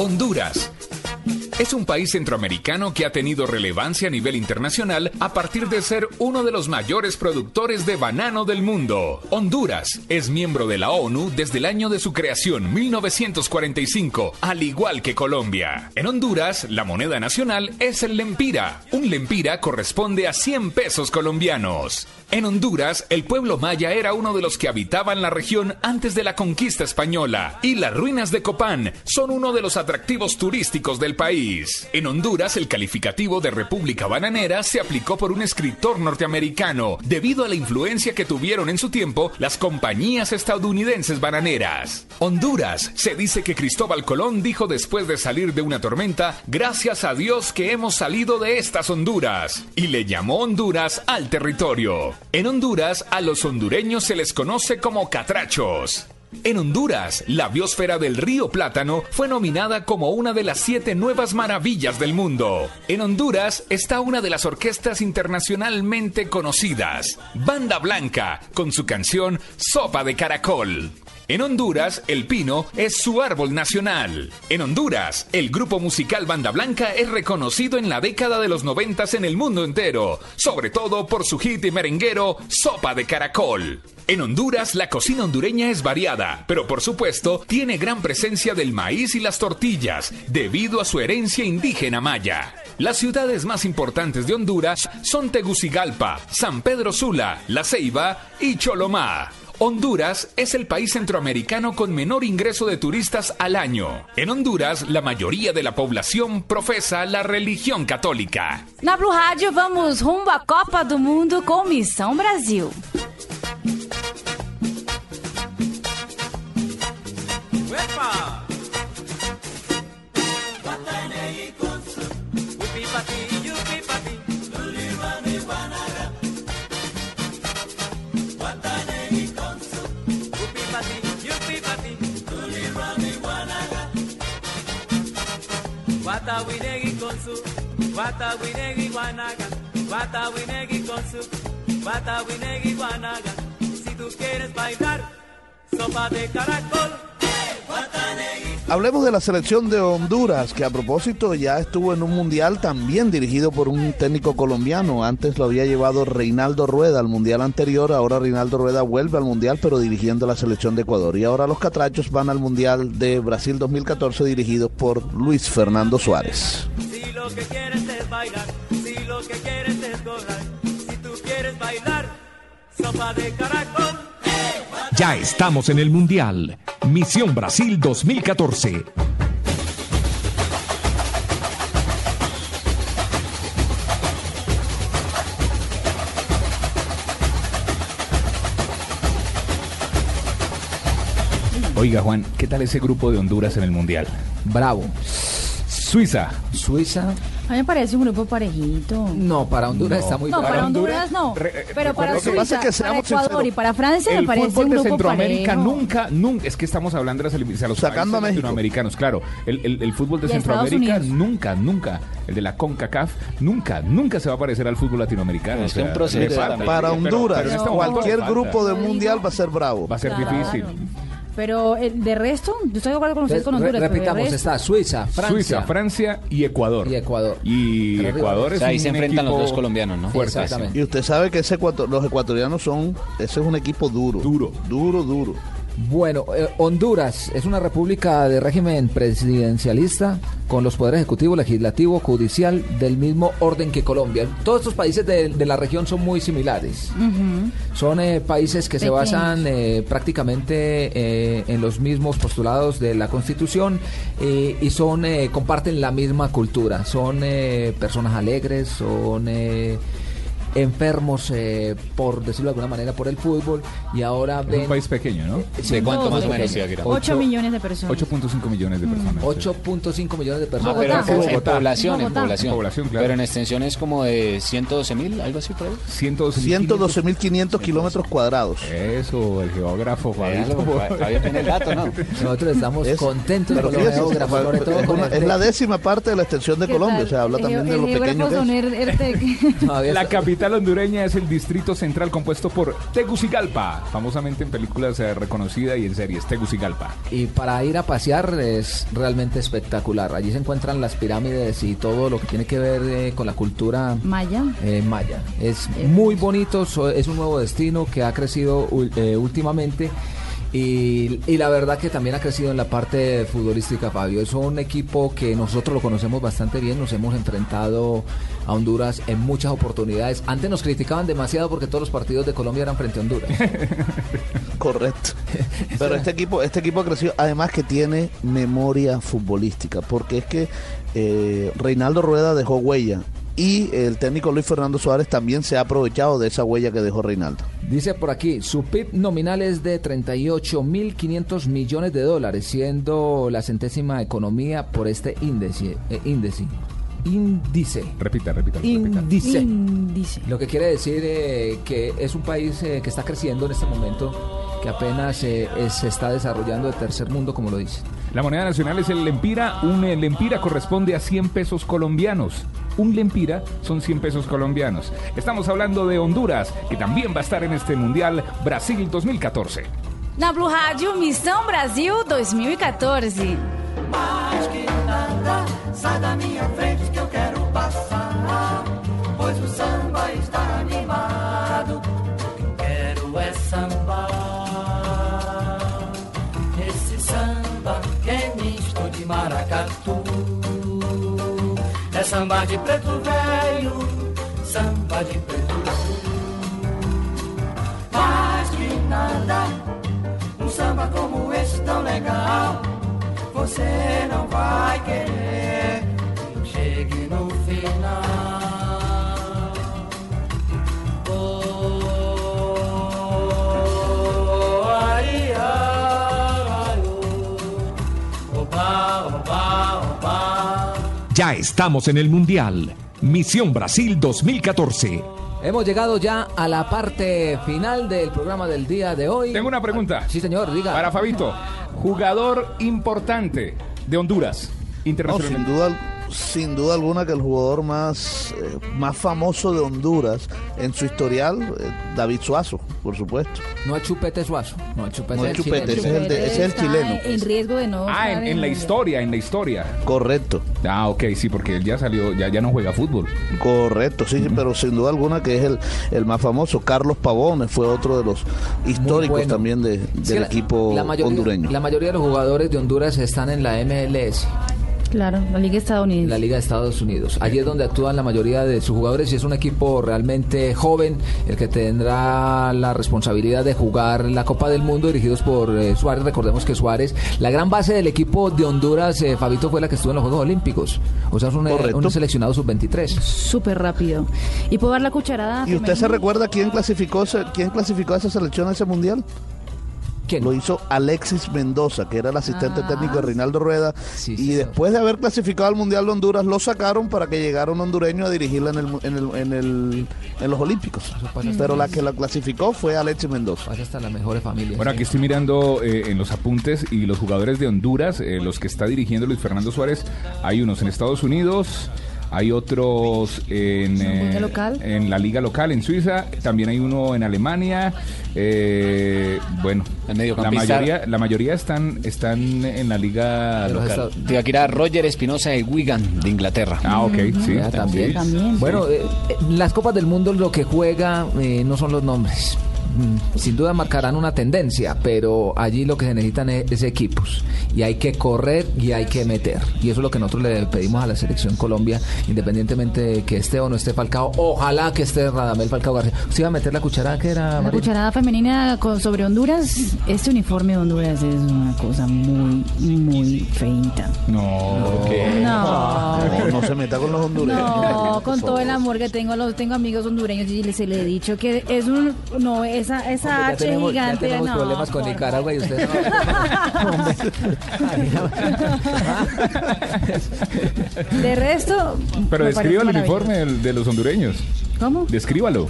Honduras. Es un país centroamericano que ha tenido relevancia a nivel internacional a partir de ser uno de los mayores productores de banano del mundo. Honduras es miembro de la ONU desde el año de su creación, 1945, al igual que Colombia. En Honduras, la moneda nacional es el lempira. Un lempira corresponde a 100 pesos colombianos. En Honduras, el pueblo maya era uno de los que habitaban la región antes de la conquista española, y las ruinas de Copán son uno de los atractivos turísticos del país. En Honduras, el calificativo de República Bananera se aplicó por un escritor norteamericano, debido a la influencia que tuvieron en su tiempo las compañías estadounidenses bananeras. Honduras, se dice que Cristóbal Colón dijo después de salir de una tormenta, gracias a Dios que hemos salido de estas Honduras, y le llamó Honduras al territorio. En Honduras, a los hondureños se les conoce como catrachos. En Honduras, la biosfera del río Plátano fue nominada como una de las siete nuevas maravillas del mundo. En Honduras está una de las orquestas internacionalmente conocidas, Banda Blanca, con su canción Sopa de Caracol. En Honduras, el pino es su árbol nacional. En Honduras, el grupo musical Banda Blanca es reconocido en la década de los noventas en el mundo entero, sobre todo por su hit y merenguero Sopa de Caracol. En Honduras, la cocina hondureña es variada, pero por supuesto tiene gran presencia del maíz y las tortillas, debido a su herencia indígena maya. Las ciudades más importantes de Honduras son Tegucigalpa, San Pedro Sula, La Ceiba y Cholomá. Honduras es el país centroamericano con menor ingreso de turistas al año. En Honduras, la mayoría de la población profesa la religión católica. Na Blue Rádio, vamos rumbo à Copa do Mundo com Missão Brasil. Watawinegi con su, Watawinegi guanaga, Watawinegi con su, Watawinegi guanaga. Si tú quieres bailar, sopa de caracol. Hablemos de la selección de Honduras, que a propósito ya estuvo en un mundial también dirigido por un técnico colombiano. Antes lo había llevado Reinaldo Rueda al mundial anterior, ahora Reinaldo Rueda vuelve al mundial pero dirigiendo la selección de Ecuador. Y ahora los catrachos van al mundial de Brasil 2014 dirigidos por Luis Fernando Suárez. Si lo que quieres es bailar, si lo que quieres es gozar, si tú quieres bailar, sopa de caracol. Ya estamos en el Mundial. Misión Brasil 2014. Oiga, Juan, ¿qué tal ese grupo de Honduras en el Mundial? Bravo. Suiza. Suiza. A mí me parece un grupo parejito. No, para Honduras No. está muy No, bravo. para Honduras no. Re- Pero para lo que pasa Suiza, es que para Ecuador y para Francia me El parece fútbol un de grupo Centroamérica parejo. nunca, nunca, es que estamos hablando de los Sacando a países México. latinoamericanos, claro. El, el- el fútbol de Y a Centroamérica nunca, nunca, el de la CONCACAF, nunca, nunca se va a parecer al fútbol latinoamericano. Es o sea, un proceso. Para Honduras, pero este No. momento cualquier grupo de Lo mundial va a ser bravo. va a ser Claro. difícil. Pero eh, de resto, yo estoy de acuerdo con ustedes con Re- Honduras. de repitamos, resto- está Suiza, Francia. Suiza, Francia y Ecuador. Y Ecuador. Y. Ecuador O es sea, ahí un se enfrentan los dos colombianos, ¿no? Exactamente. Y usted sabe que ese ecuator- los ecuatorianos son, ese es un equipo duro. Duro. Duro, duro. Bueno, eh, Honduras es una república de régimen presidencialista con los poderes ejecutivo, legislativo, judicial del mismo orden que Colombia. Todos estos países de, de la región son muy similares. Son eh, países que se basan eh, prácticamente eh, en los mismos postulados de la Constitución eh, y son eh, comparten la misma cultura. Son eh, personas alegres, son eh, enfermos, eh, por decirlo de alguna manera, por el fútbol y ahora Es ven un país pequeño, ¿no? ¿De cuánto Todos más o menos, pequeños. Tibaquirá? 8 millones de personas. 8.5 millones de personas. 8.5 millones de personas. Ah, pero en, Bogotá. en población, en población. En población, claro. Pero en extensión es como de 112 mil, algo así por ahí. 112 112.500 kilómetros cuadrados. Eso, el geógrafo Fabio. Tiene el dato, ¿no? Nosotros estamos Es- contentos pero con los geógrafos, sobre todo es, con es la décima parte de la extensión de ¿Qué Colombia. O sea, habla también de lo pequeño que es. Er- La capital capital hondureña es el Distrito Central compuesto por Tegucigalpa, famosamente en películas eh, reconocida y en series, Tegucigalpa. Y para ir a pasear es realmente espectacular. Allí se encuentran las pirámides y todo lo que tiene que ver eh, con la cultura Maya. eh, maya. Es muy bonito, so- es un nuevo destino que ha crecido eh, últimamente. Y, y la verdad que también ha crecido en la parte futbolística, Fabio. Es un equipo que nosotros lo conocemos bastante bien, nos hemos enfrentado a Honduras en muchas oportunidades. Antes nos criticaban demasiado porque todos los partidos de Colombia eran frente a Honduras. Correcto. Pero este equipo, este equipo ha crecido, además que tiene memoria futbolística, porque es que eh, Reinaldo Rueda dejó huella y el técnico Luis Fernando Suárez también se ha aprovechado de esa huella que dejó Reinaldo. Dice por aquí, su PIB nominal es de 38.500 millones de dólares, siendo la centésima economía por este índice. eh, índice. Índice. Repita, repita. repita. Índice. Índice. Lo que quiere decir eh, que es un país eh, que está creciendo en este momento, que apenas eh, se está desarrollando de tercer mundo, como lo dice. La moneda nacional es el lempira. Un lempira corresponde a 100 pesos colombianos. Un lempira son 100 pesos colombianos. Estamos hablando de Honduras, que también va a estar en este Mundial Brasil 2014. Na Blue Rádio, Missão Brasil 2014. Mais que nada, sai da minha frente samba de preto velho, samba de preto Mais que nada, um samba como esse tão legal. Você não vai querer chegue no final. Ya estamos en el Mundial. Misión Brasil 2014. Hemos llegado ya a la parte final del programa del día de hoy. Tengo una pregunta. Sí, señor, diga. Para Fabito, jugador importante de Honduras No, sin internacionalmente. duda, sin duda alguna que el jugador más, eh, más famoso de Honduras en su historial, eh, David Suazo, por supuesto. No es Chupete Suazo. No es Chupete. No es el Chupete, chileno. ese es el de- ese es el Está chileno. En riesgo de no. Ah, en, en la historia, en la historia. Correcto, Ah, ok, sí, porque él ya salió, ya, ya no juega fútbol. correcto, sí, pero sin duda alguna que es el, el más famoso. Carlos Pavones fue otro de los históricos bueno. también de- Es que del la- equipo la mayoría, hondureño. La mayoría de los jugadores de Honduras están en la MLS, Claro, la Liga Estadounidense. la Liga de Estados Unidos. Allí es donde actúan la mayoría de sus jugadores y es un equipo realmente joven, el que tendrá la responsabilidad de jugar la Copa del Mundo dirigidos por eh, Suárez. Recordemos que Suárez, la gran base del equipo de Honduras, eh, Fabito, fue la que estuvo en los Juegos Olímpicos. O sea, es un, eh, un seleccionado sub-23. Súper rápido. ¿Y puedo dar la cucharada? ¿Y usted se recuerda quién clasificó, quién clasificó a esa selección a ese mundial? ¿Quién? Lo hizo Alexis Mendoza, que era el asistente Ah. técnico de Reinaldo Rueda. Sí, y sí, después de haber clasificado al Mundial de Honduras, lo sacaron para que llegara un hondureño a dirigirla en, el, en, el- en, el- en los Olímpicos. Pero la que la clasificó fue Alexis Mendoza. Pasa hasta las mejores familias. Bueno, aquí estoy mirando eh, en los apuntes y los jugadores de Honduras, eh, los que está dirigiendo Luis Fernando Suárez, hay unos en Estados Unidos, hay otros en, ¿En la liga eh, local? en la liga local en Suiza, también hay uno en Alemania, eh, bueno, la mayoría, la mayoría están, están en la liga local. Estados- Tibaquira Roger Espinosa de Wigan, de Inglaterra. Ah, ok, sí. También. sí. También. Bueno, eh, eh, las Copas del Mundo lo que juega eh, no son los nombres. Mm, Sin duda marcarán una tendencia, pero allí lo que se necesitan es, es equipos. Y hay que correr y hay que meter. Y eso es lo que nosotros le pedimos a la selección Colombia, independientemente de que esté o no esté Falcao. Ojalá que esté Radamel Falcao García. ¿Usted iba a meter la cucharada que era? La María? cucharada femenina con, sobre Honduras, este uniforme de Honduras es una cosa muy, muy feita. No, No. No, no se meta con los hondureños. No, con todo el amor que tengo, los tengo amigos hondureños y les, se le he dicho que es un no esa esa Hombre, H tenemos, ya gigante. tenemos no, problemas con Nicaragua y usted no. Hombre. De resto, Pero describa el uniforme de los hondureños. ¿Cómo? Descríbalo.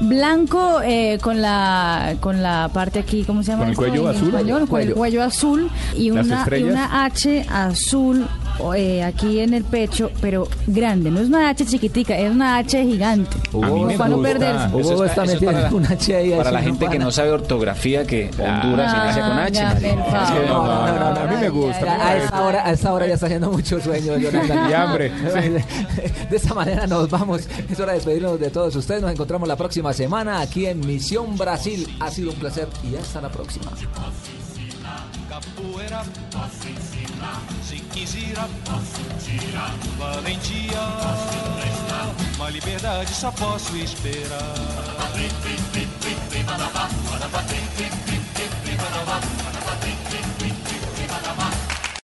Blanco eh, con la con la parte aquí, ¿cómo se llama? ¿Con el cuello azul? español? Con el Cuello. cuello azul y una H azul eh, aquí en el pecho, pero grande. No es una H chiquitica, es una H gigante. A mí me para no perderse. Hugo Eso está eso es metiendo para- una H ahí, Para la no gente que no sabe ortografía, que Honduras se inicia con H. No, no, no, no, a mí me gusta. Ya, A esta hora, a esta hora ya está haciendo mucho sueño, Jonathan. Y hambre, De esta manera nos vamos. Es hora de despedirnos de todos ustedes. Nos encontramos la próxima semana aquí en Misión Brasil. Ha sido un placer y hasta la próxima. Capoeira, posso ensinar. Jiquizira, posso tirar. Valentia, posso emprestar. Uma liberdade só posso esperar.